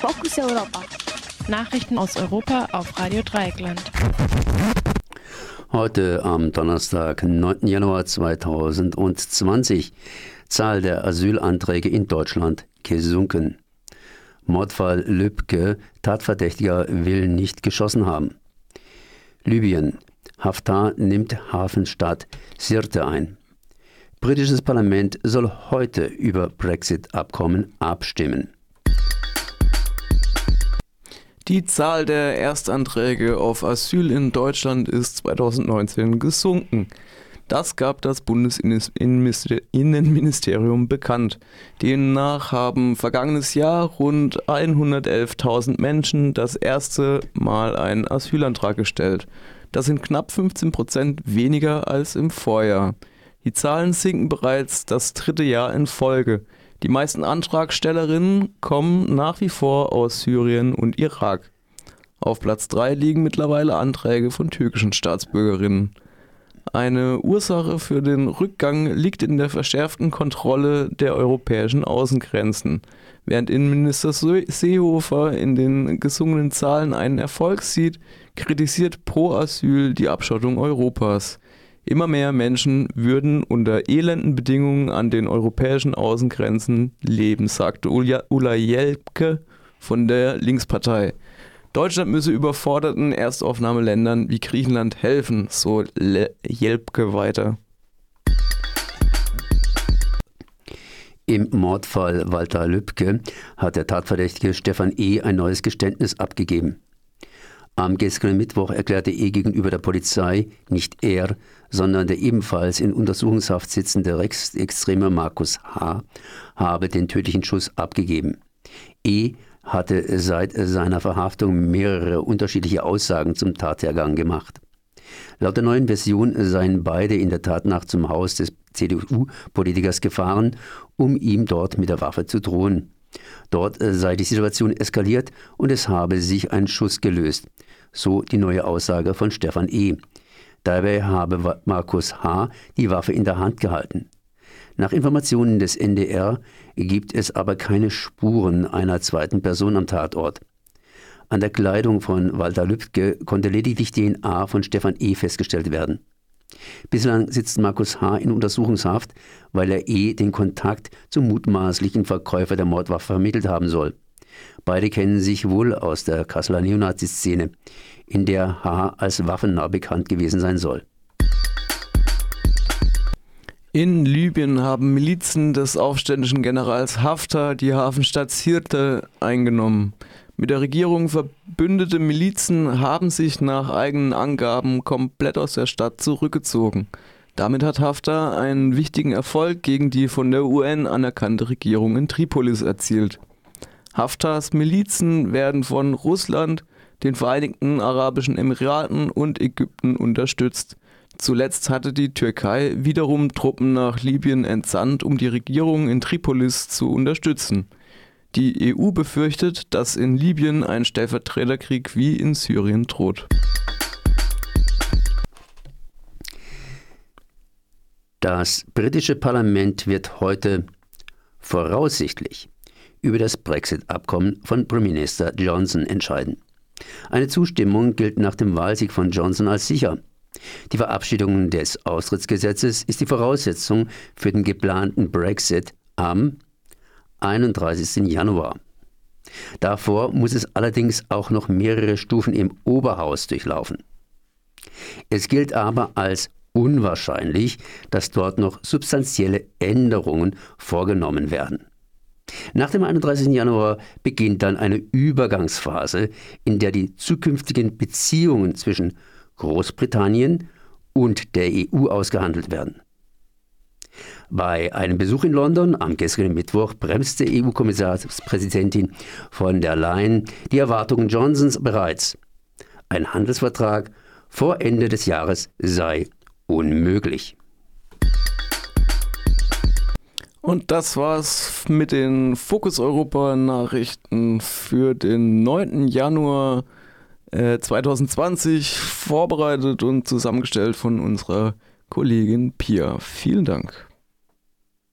Fokus Europa. Nachrichten aus Europa auf Radio Dreieckland. Heute am Donnerstag, 9. Januar 2020. Zahl der Asylanträge in Deutschland gesunken. Mordfall Lübcke, Tatverdächtiger will nicht geschossen haben. Libyen. Haftar nimmt Hafenstadt Sirte ein. Britisches Parlament soll heute über Brexit-Abkommen abstimmen. Die Zahl der Erstanträge auf Asyl in Deutschland ist 2019 gesunken. Das gab das Bundesinnenministerium bekannt. Demnach haben vergangenes Jahr rund 111.000 Menschen das erste Mal einen Asylantrag gestellt. Das sind knapp 15 Prozent weniger als im Vorjahr. Die Zahlen sinken bereits das dritte Jahr in Folge. Die meisten Antragstellerinnen kommen nach wie vor aus Syrien und Irak. Auf Platz 3 liegen mittlerweile Anträge von türkischen Staatsbürgerinnen. Eine Ursache für den Rückgang liegt in der verschärften Kontrolle der europäischen Außengrenzen. Während Innenminister Seehofer in den gesungenen Zahlen einen Erfolg sieht, kritisiert Pro Asyl die Abschottung Europas. Immer mehr Menschen würden unter elenden Bedingungen an den europäischen Außengrenzen leben, sagte Ulla Jelpke von der Linkspartei. Deutschland müsse überforderten Erstaufnahmeländern wie Griechenland helfen, so Jelpke weiter. Im Mordfall Walter Lübcke hat der Tatverdächtige Stefan E. ein neues Geständnis abgegeben. Am gestrigen Mittwoch erklärte E. gegenüber der Polizei, nicht er, sondern der ebenfalls in Untersuchungshaft sitzende Rechtsextreme Markus H. habe den tödlichen Schuss abgegeben. E. hatte seit seiner Verhaftung mehrere unterschiedliche Aussagen zum Tathergang gemacht. Laut der neuen Version seien beide in der Tat nach zum Haus des CDU-Politikers gefahren, um ihm dort mit der Waffe zu drohen. Dort sei die Situation eskaliert und es habe sich ein Schuss gelöst so die neue Aussage von Stefan E. Dabei habe Markus H. die Waffe in der Hand gehalten. Nach Informationen des NDR gibt es aber keine Spuren einer zweiten Person am Tatort. An der Kleidung von Walter Lübcke konnte lediglich DNA von Stefan E. festgestellt werden. Bislang sitzt Markus H. in Untersuchungshaft, weil er E. den Kontakt zum mutmaßlichen Verkäufer der Mordwaffe vermittelt haben soll. Beide kennen sich wohl aus der Kasseler Neonazi-Szene, in der H. als Waffennah bekannt gewesen sein soll. In Libyen haben Milizen des aufständischen Generals Haftar die Hafenstadt Sirte eingenommen. Mit der Regierung verbündete Milizen haben sich nach eigenen Angaben komplett aus der Stadt zurückgezogen. Damit hat Haftar einen wichtigen Erfolg gegen die von der UN anerkannte Regierung in Tripolis erzielt. Haftars Milizen werden von Russland, den Vereinigten Arabischen Emiraten und Ägypten unterstützt. Zuletzt hatte die Türkei wiederum Truppen nach Libyen entsandt, um die Regierung in Tripolis zu unterstützen. Die EU befürchtet, dass in Libyen ein Stellvertreterkrieg wie in Syrien droht. Das britische Parlament wird heute voraussichtlich über das Brexit-Abkommen von Premierminister Johnson entscheiden. Eine Zustimmung gilt nach dem Wahlsieg von Johnson als sicher. Die Verabschiedung des Austrittsgesetzes ist die Voraussetzung für den geplanten Brexit am 31. Januar. Davor muss es allerdings auch noch mehrere Stufen im Oberhaus durchlaufen. Es gilt aber als unwahrscheinlich, dass dort noch substanzielle Änderungen vorgenommen werden. Nach dem 31. Januar beginnt dann eine Übergangsphase, in der die zukünftigen Beziehungen zwischen Großbritannien und der EU ausgehandelt werden. Bei einem Besuch in London am gestrigen Mittwoch bremste EU-Kommissionspräsidentin von der Leyen die Erwartungen Johnsons bereits. Ein Handelsvertrag vor Ende des Jahres sei unmöglich. Und das war's mit den Fokus Europa Nachrichten für den 9. Januar äh, 2020, vorbereitet und zusammengestellt von unserer Kollegin Pia. Vielen Dank.